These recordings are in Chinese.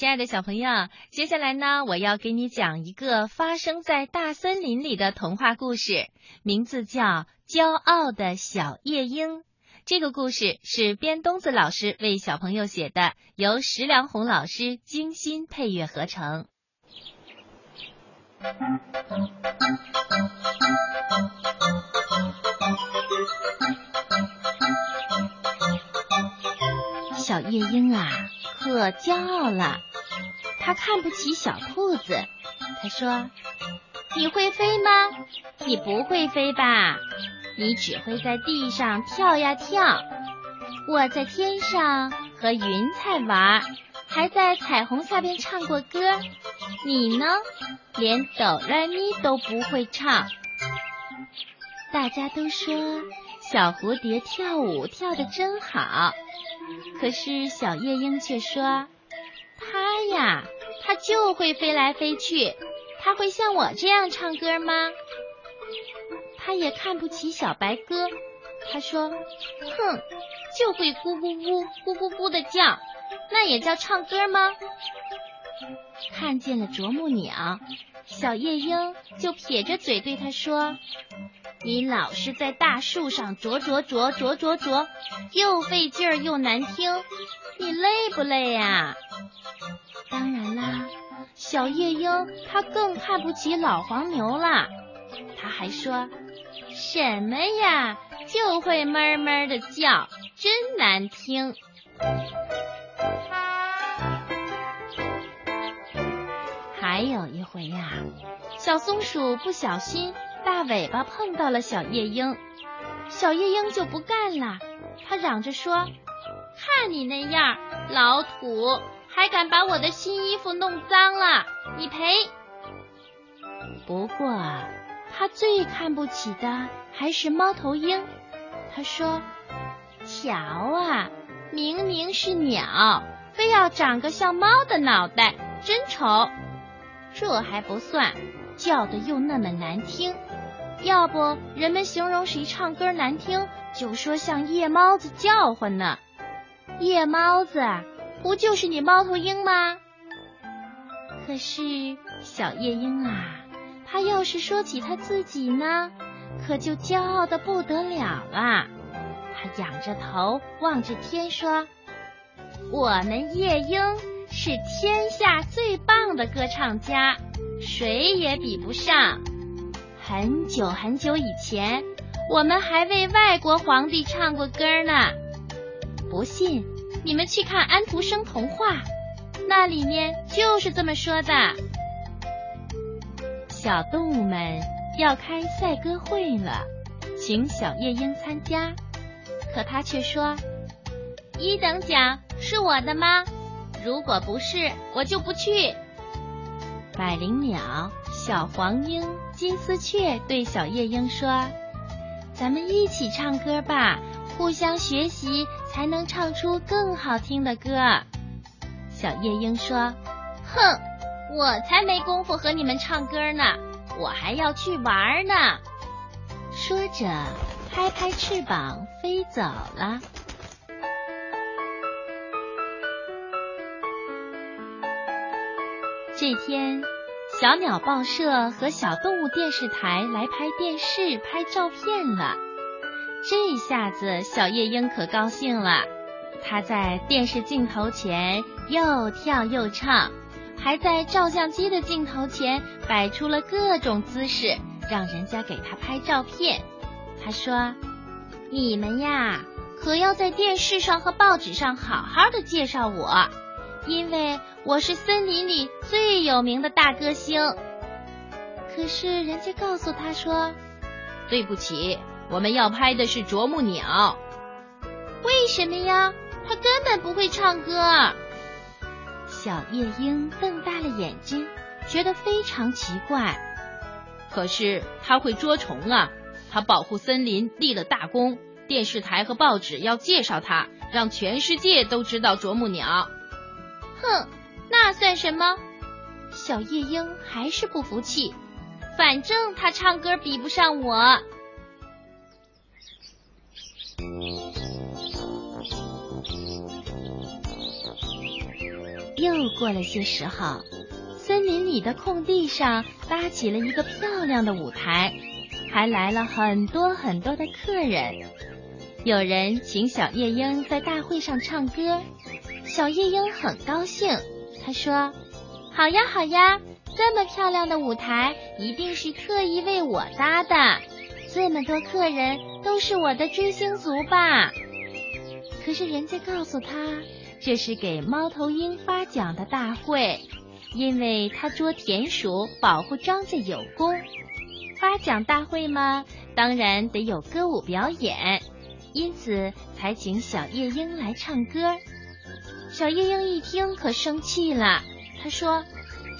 亲爱的小朋友，接下来呢，我要给你讲一个发生在大森林里的童话故事，名字叫《骄傲的小夜莺》。这个故事是边东子老师为小朋友写的，由石良红老师精心配乐合成。小夜莺啊。可骄傲了，他看不起小兔子。他说：“你会飞吗？你不会飞吧？你只会在地上跳呀跳。我在天上和云彩玩，还在彩虹下边唱过歌。你呢？连哆来咪都不会唱。大家都说小蝴蝶跳舞跳得真好。”可是小夜莺却说：“它呀，它就会飞来飞去，它会像我这样唱歌吗？”它也看不起小白鸽，它说：“哼，就会咕咕咕咕咕咕的叫，那也叫唱歌吗？”看见了啄木鸟，小夜莺就撇着嘴对它说。你老是在大树上啄啄啄啄啄啄，又费劲儿又难听，你累不累呀？小夜莺它更看不起老黄牛了。它还说：“什么呀，就会哞哞的叫，真难听。”还有一回呀，小松鼠不小心。大尾巴碰到了小夜莺，小夜莺就不干了，它嚷着说：“看你那样，老土，还敢把我的新衣服弄脏了，你赔！”不过，他最看不起的还是猫头鹰。他说：“瞧啊，明明是鸟，非要长个像猫的脑袋，真丑。这还不算，叫的又那么难听。”要不，人们形容谁唱歌难听，就说像夜猫子叫唤呢。夜猫子不就是你猫头鹰吗？可是小夜莺啊，他要是说起他自己呢，可就骄傲的不得了了。他仰着头望着天说：“我们夜莺是天下最棒的歌唱家，谁也比不上。”很久很久以前，我们还为外国皇帝唱过歌呢。不信，你们去看安徒生童话，那里面就是这么说的。小动物们要开赛歌会了，请小夜莺参加，可他却说：“一等奖是我的吗？如果不是，我就不去。”百灵鸟。小黄莺、金丝雀对小夜莺说：“咱们一起唱歌吧，互相学习才能唱出更好听的歌。”小夜莺说：“哼，我才没工夫和你们唱歌呢，我还要去玩呢。”说着，拍拍翅膀飞走了。这天。小鸟报社和小动物电视台来拍电视、拍照片了。这下子，小夜莺可高兴了。它在电视镜头前又跳又唱，还在照相机的镜头前摆出了各种姿势，让人家给它拍照片。他说：“你们呀，可要在电视上和报纸上好好的介绍我。”因为我是森林里最有名的大歌星，可是人家告诉他说：“对不起，我们要拍的是啄木鸟。”为什么呀？它根本不会唱歌。小夜莺瞪大了眼睛，觉得非常奇怪。可是它会捉虫啊！它保护森林立了大功，电视台和报纸要介绍它，让全世界都知道啄木鸟。哼，那算什么？小夜莺还是不服气。反正它唱歌比不上我。又过了些时候，森林里的空地上搭起了一个漂亮的舞台，还来了很多很多的客人。有人请小夜莺在大会上唱歌，小夜莺很高兴。他说：“好呀，好呀，这么漂亮的舞台一定是特意为我搭的。这么多客人都是我的追星族吧？”可是人家告诉他，这是给猫头鹰发奖的大会，因为他捉田鼠，保护庄稼有功。发奖大会嘛，当然得有歌舞表演。因此才请小夜莺来唱歌。小夜莺一听可生气了，他说：“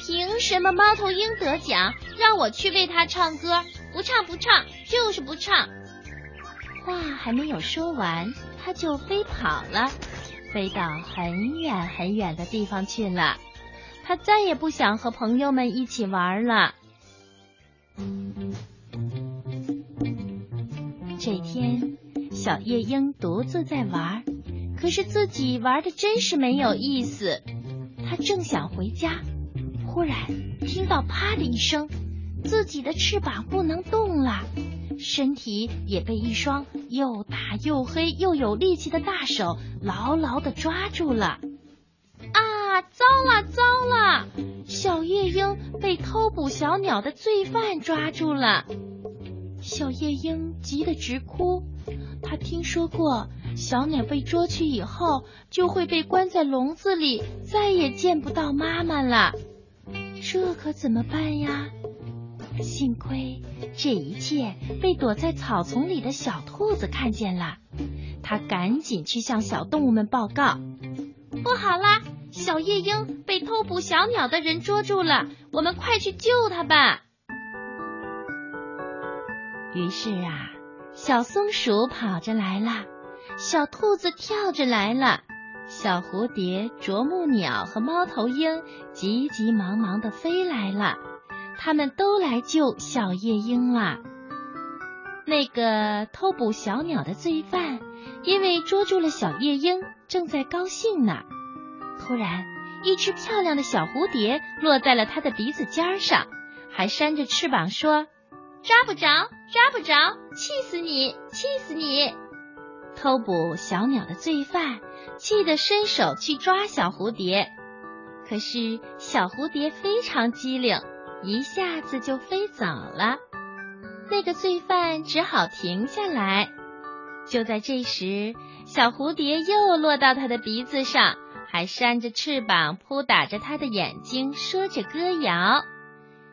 凭什么猫头鹰得奖，让我去为他唱歌？不唱不唱，就是不唱！”话还没有说完，他就飞跑了，飞到很远很远的地方去了。他再也不想和朋友们一起玩了。这天。小夜莺独自在玩，可是自己玩的真是没有意思。他正想回家，忽然听到啪的一声，自己的翅膀不能动了，身体也被一双又大又黑又有力气的大手牢牢的抓住了。啊，糟了糟了！小夜莺被偷捕小鸟的罪犯抓住了。小夜莺急得直哭。他听说过，小鸟被捉去以后，就会被关在笼子里，再也见不到妈妈了。这可怎么办呀？幸亏这一切被躲在草丛里的小兔子看见了，他赶紧去向小动物们报告：“不好啦，小夜莺被偷捕小鸟的人捉住了，我们快去救他吧！”于是啊。小松鼠跑着来了，小兔子跳着来了，小蝴蝶、啄木鸟和猫头鹰急急忙忙的飞来了，他们都来救小夜莺了。那个偷捕小鸟的罪犯，因为捉住了小夜莺，正在高兴呢。突然，一只漂亮的小蝴蝶落在了他的鼻子尖上，还扇着翅膀说。抓不着，抓不着，气死你，气死你！偷捕小鸟的罪犯气得伸手去抓小蝴蝶，可是小蝴蝶非常机灵，一下子就飞走了。那个罪犯只好停下来。就在这时，小蝴蝶又落到他的鼻子上，还扇着翅膀扑打着他的眼睛，说着歌谣：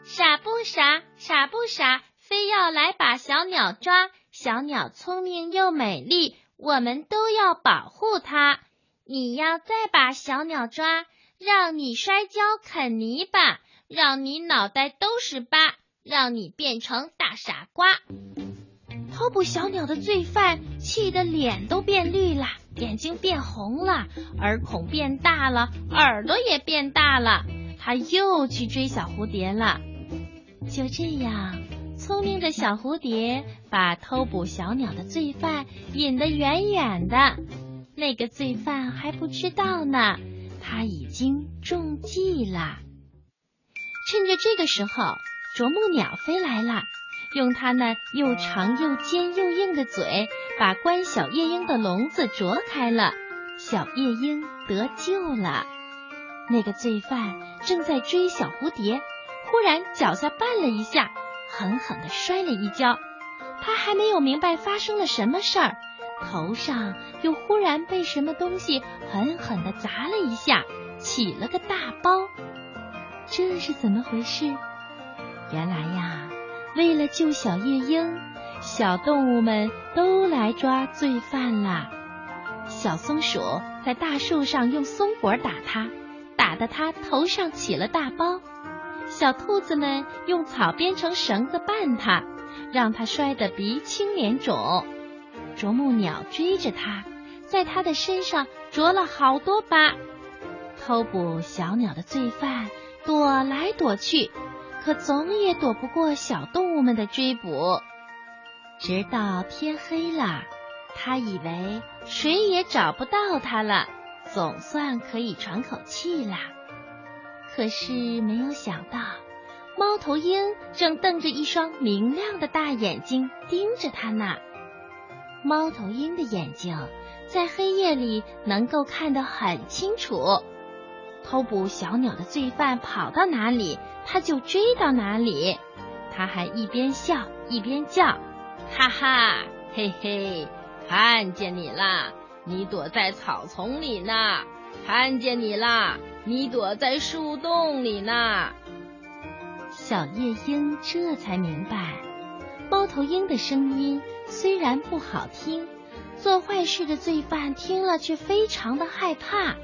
傻不傻，傻不傻。非要来把小鸟抓，小鸟聪明又美丽，我们都要保护它。你要再把小鸟抓，让你摔跤啃泥巴，让你脑袋都是疤，让你变成大傻瓜。偷捕小鸟的罪犯气得脸都变绿了，眼睛变红了，耳孔变大了，耳朵也变大了。他又去追小蝴蝶了。就这样。聪明的小蝴蝶把偷捕小鸟的罪犯引得远远的，那个罪犯还不知道呢，他已经中计了。趁着这个时候，啄木鸟飞来了，用它那又长又尖又硬的嘴把关小夜莺的笼子啄开了，小夜莺得救了。那个罪犯正在追小蝴蝶，忽然脚下绊了一下。狠狠地摔了一跤，他还没有明白发生了什么事儿，头上又忽然被什么东西狠狠地砸了一下，起了个大包。这是怎么回事？原来呀，为了救小夜莺，小动物们都来抓罪犯了。小松鼠在大树上用松果打它，打得它头上起了大包。小兔子们用草编成绳子绊它，让它摔得鼻青脸肿。啄木鸟追着它，在它的身上啄了好多疤。偷捕小鸟的罪犯躲来躲去，可总也躲不过小动物们的追捕。直到天黑了，他以为谁也找不到他了，总算可以喘口气了。可是没有想到，猫头鹰正瞪着一双明亮的大眼睛盯着它呢。猫头鹰的眼睛在黑夜里能够看得很清楚，偷捕小鸟的罪犯跑到哪里，他就追到哪里。他还一边笑一边叫：“哈哈，嘿嘿，看见你啦！你躲在草丛里呢。看见你啦！”你躲在树洞里呢。小夜莺这才明白，猫头鹰的声音虽然不好听，做坏事的罪犯听了却非常的害怕。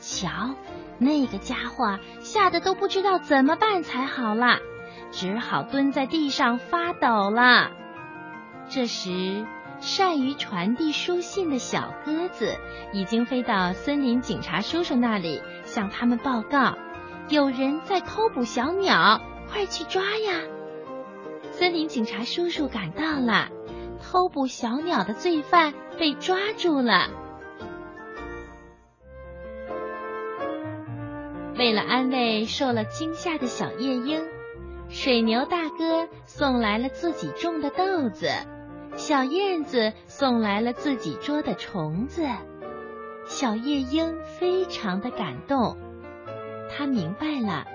瞧，那个家伙吓得都不知道怎么办才好了，只好蹲在地上发抖了。这时。善于传递书信的小鸽子已经飞到森林警察叔叔那里，向他们报告：有人在偷捕小鸟，快去抓呀！森林警察叔叔赶到了，偷捕小鸟的罪犯被抓住了。为了安慰受了惊吓的小夜莺，水牛大哥送来了自己种的豆子。小燕子送来了自己捉的虫子，小夜莺非常的感动。他明白了，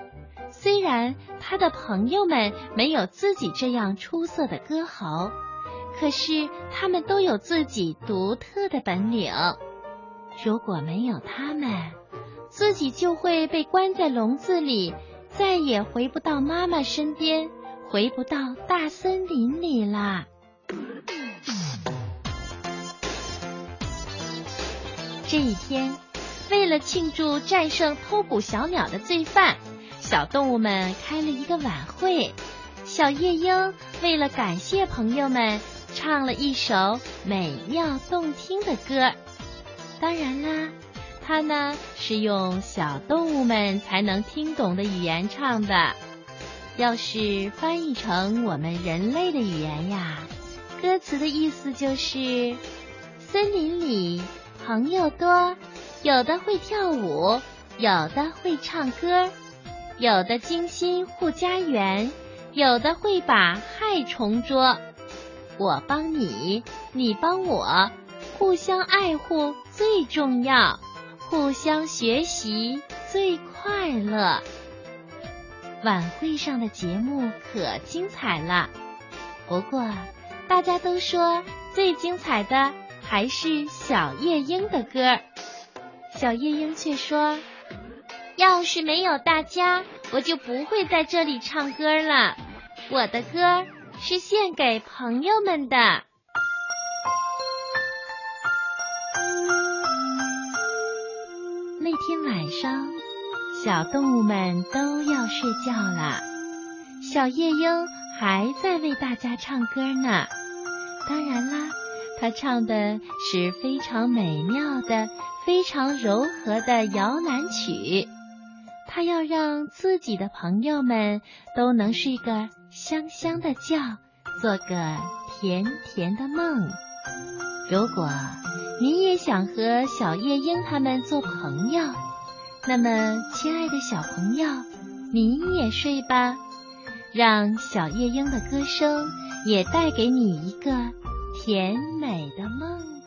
虽然他的朋友们没有自己这样出色的歌喉，可是他们都有自己独特的本领。如果没有他们，自己就会被关在笼子里，再也回不到妈妈身边，回不到大森林里啦。这一天，为了庆祝战胜偷捕小鸟的罪犯，小动物们开了一个晚会。小夜莺为了感谢朋友们，唱了一首美妙动听的歌。当然啦，它呢是用小动物们才能听懂的语言唱的。要是翻译成我们人类的语言呀，歌词的意思就是森林里。朋友多，有的会跳舞，有的会唱歌，有的精心护家园，有的会把害虫捉。我帮你，你帮我，互相爱护最重要，互相学习最快乐。晚会上的节目可精彩了，不过大家都说最精彩的。还是小夜莺的歌，小夜莺却说：“要是没有大家，我就不会在这里唱歌了。我的歌是献给朋友们的。”天晚上，小动物们都要睡觉了，小夜莺还在为大家唱歌呢。当然啦。他唱的是非常美妙的、非常柔和的摇篮曲，他要让自己的朋友们都能睡个香香的觉，做个甜甜的梦。如果你也想和小夜莺他们做朋友，那么，亲爱的小朋友，你也睡吧，让小夜莺的歌声也带给你一个。甜美的梦。